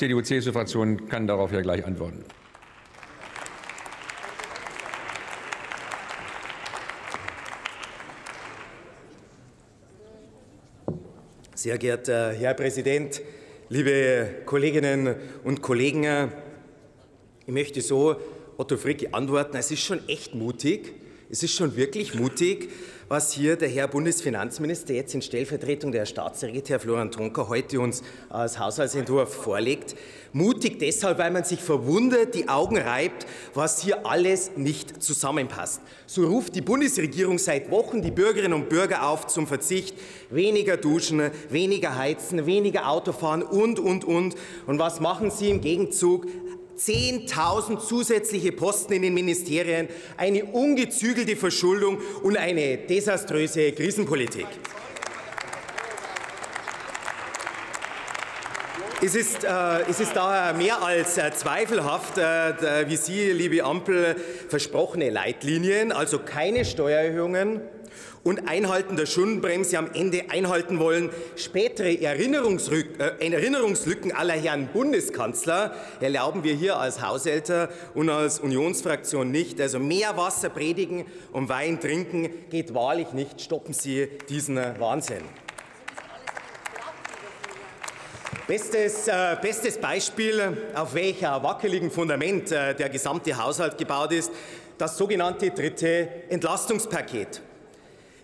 CDU-CSU-Fraktion kann darauf ja gleich antworten. Sehr geehrter Herr Präsident, liebe Kolleginnen und Kollegen, ich möchte so Otto Fricki antworten, es ist schon echt mutig, es ist schon wirklich mutig, was hier der Herr Bundesfinanzminister jetzt in Stellvertretung der Staatssekretär Florian Tonka heute uns als Haushaltsentwurf vorlegt. Mutig deshalb, weil man sich verwundert, die Augen reibt, was hier alles nicht zusammenpasst. So ruft die Bundesregierung seit Wochen die Bürgerinnen und Bürger auf zum Verzicht, weniger duschen, weniger heizen, weniger Autofahren und, und, und. Und was machen sie im Gegenzug? 10.000 zusätzliche Posten in den Ministerien, eine ungezügelte Verschuldung und eine desaströse Krisenpolitik. Es ist, äh, es ist daher mehr als äh, zweifelhaft, äh, wie Sie, liebe Ampel, versprochene Leitlinien, also keine Steuererhöhungen, und Einhalten der Schuldenbremse am Ende einhalten wollen. Spätere Erinnerungslücken, äh, Erinnerungslücken aller Herrn Bundeskanzler erlauben wir hier als Haushälter und als Unionsfraktion nicht. Also mehr Wasser predigen und Wein trinken geht wahrlich nicht. Stoppen Sie diesen Wahnsinn. Bestes, äh, bestes Beispiel, auf welcher wackeligen Fundament äh, der gesamte Haushalt gebaut ist, das sogenannte dritte Entlastungspaket.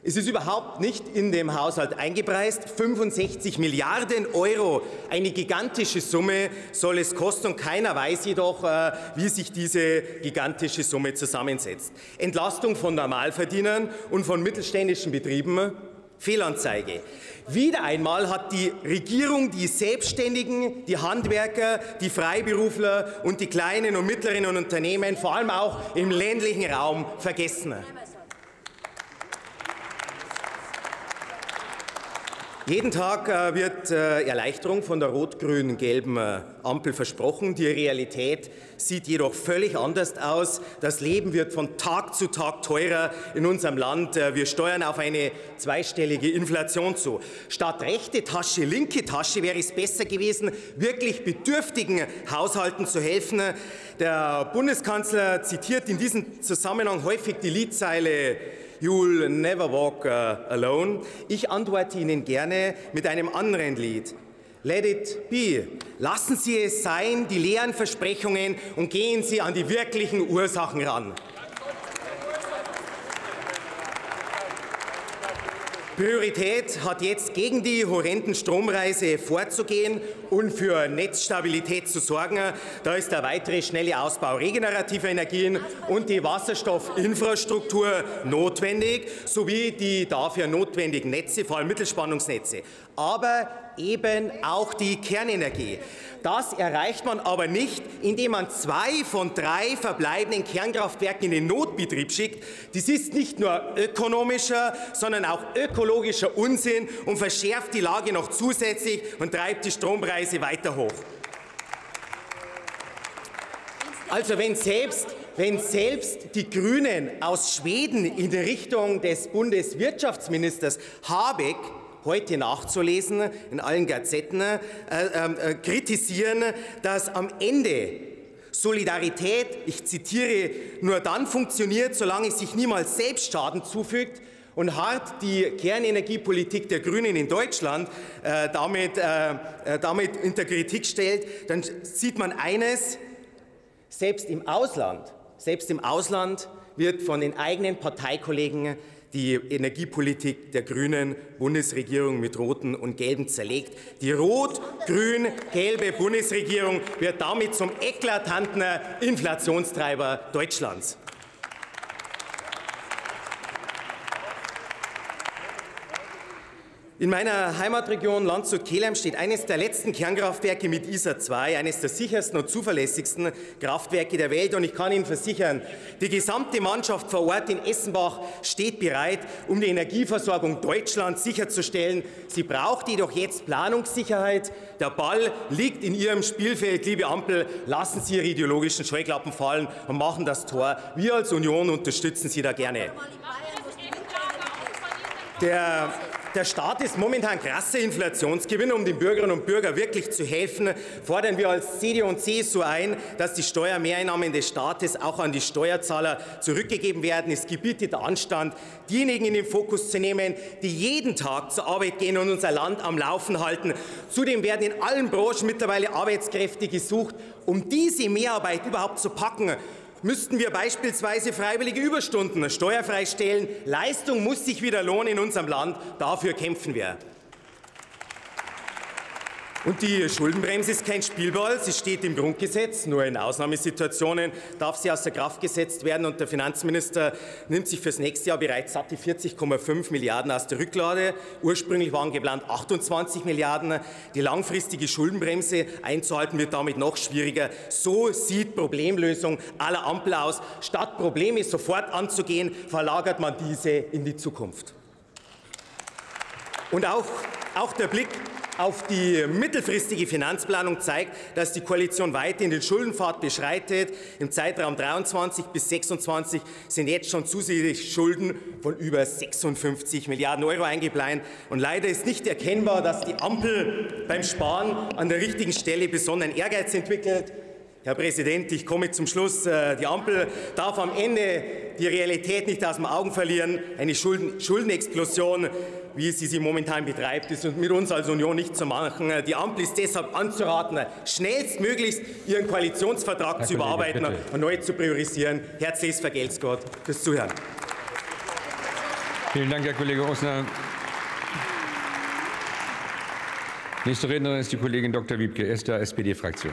Es ist überhaupt nicht in dem Haushalt eingepreist. 65 Milliarden Euro, eine gigantische Summe soll es kosten und keiner weiß jedoch, äh, wie sich diese gigantische Summe zusammensetzt. Entlastung von Normalverdienern und von mittelständischen Betrieben, Fehlanzeige. Wieder einmal hat die Regierung die Selbstständigen, die Handwerker, die Freiberufler und die kleinen und mittleren Unternehmen, vor allem auch im ländlichen Raum, vergessen. Jeden Tag äh, wird äh, Erleichterung von der rot-grün-gelben äh, Ampel versprochen. Die Realität sieht jedoch völlig anders aus. Das Leben wird von Tag zu Tag teurer in unserem Land. Wir steuern auf eine zweistellige Inflation zu. Statt rechte Tasche, linke Tasche wäre es besser gewesen, wirklich bedürftigen Haushalten zu helfen. Der Bundeskanzler zitiert in diesem Zusammenhang häufig die Liedzeile You'll never walk uh, alone. Ich antworte Ihnen gerne mit einem anderen Lied. Let it be. Lassen Sie es sein, die leeren Versprechungen, und gehen Sie an die wirklichen Ursachen ran. Priorität hat jetzt gegen die horrenden Stromreise vorzugehen und für Netzstabilität zu sorgen. Da ist der weitere schnelle Ausbau regenerativer Energien und die Wasserstoffinfrastruktur notwendig, sowie die dafür notwendigen Netze, vor allem Mittelspannungsnetze. Aber eben auch die Kernenergie. Das erreicht man aber nicht, indem man zwei von drei verbleibenden Kernkraftwerken in den Notbetrieb schickt. Das ist nicht nur ökonomischer, sondern auch ökologischer Unsinn und verschärft die Lage noch zusätzlich und treibt die Strompreise weiter hoch. Also wenn selbst, wenn selbst die Grünen aus Schweden in Richtung des Bundeswirtschaftsministers Habeck heute nachzulesen in allen Gazetten, äh, äh, kritisieren, dass am Ende Solidarität, ich zitiere, nur dann funktioniert, solange es sich niemals selbst Schaden zufügt und hart die Kernenergiepolitik der Grünen in Deutschland äh, damit, äh, äh, damit unter Kritik stellt, dann sieht man eines, selbst im Ausland, selbst im Ausland wird von den eigenen Parteikollegen die Energiepolitik der grünen Bundesregierung mit roten und gelben zerlegt. Die rot-grün-gelbe Bundesregierung wird damit zum eklatanten Inflationstreiber Deutschlands. In meiner Heimatregion Landshut-Kelheim steht eines der letzten Kernkraftwerke mit ISA 2, eines der sichersten und zuverlässigsten Kraftwerke der Welt. Und ich kann Ihnen versichern, die gesamte Mannschaft vor Ort in Essenbach steht bereit, um die Energieversorgung Deutschlands sicherzustellen. Sie braucht jedoch jetzt Planungssicherheit. Der Ball liegt in Ihrem Spielfeld, liebe Ampel. Lassen Sie Ihre ideologischen Scheuklappen fallen und machen das Tor. Wir als Union unterstützen Sie da gerne. Der der Staat ist momentan krasser Inflationsgewinn. Um den Bürgerinnen und Bürgern wirklich zu helfen, fordern wir als CDU und CSU ein, dass die Steuermehreinnahmen des Staates auch an die Steuerzahler zurückgegeben werden. Es gebietet Anstand, diejenigen in den Fokus zu nehmen, die jeden Tag zur Arbeit gehen und unser Land am Laufen halten. Zudem werden in allen Branchen mittlerweile Arbeitskräfte gesucht. Um diese Mehrarbeit überhaupt zu packen, müssten wir beispielsweise freiwillige Überstunden steuerfrei stellen. Leistung muss sich wieder lohnen in unserem Land. Dafür kämpfen wir. Und die Schuldenbremse ist kein Spielball. Sie steht im Grundgesetz. Nur in Ausnahmesituationen darf sie außer Kraft gesetzt werden. Und der Finanzminister nimmt sich fürs nächste Jahr bereits satte 40,5 Milliarden aus der Rücklade. Ursprünglich waren geplant 28 Milliarden. Die langfristige Schuldenbremse einzuhalten wird damit noch schwieriger. So sieht Problemlösung aller Ampel aus. Statt Probleme sofort anzugehen, verlagert man diese in die Zukunft. Und auch, auch der Blick auf die mittelfristige Finanzplanung zeigt, dass die Koalition weiterhin den Schuldenpfad beschreitet. Im Zeitraum 23 bis 26 sind jetzt schon zusätzlich Schulden von über 56 Milliarden Euro eingeplant. Und leider ist nicht erkennbar, dass die Ampel beim Sparen an der richtigen Stelle besonderen Ehrgeiz entwickelt. Herr Präsident, ich komme zum Schluss. Äh, die Ampel darf am Ende die Realität nicht aus den Augen verlieren. Eine Schulden Schuldenexplosion, wie sie sie momentan betreibt, ist mit uns als Union nicht zu machen. Die Ampel ist deshalb anzuraten, schnellstmöglichst ihren Koalitionsvertrag Herr zu Kollege, überarbeiten bitte. und neu zu priorisieren. Herzliches Vergelt's Gott fürs Zuhören. Vielen Dank, Herr Kollege Osner. Nächste Rednerin ist die Kollegin Dr. Wiebke Esther, SPD-Fraktion.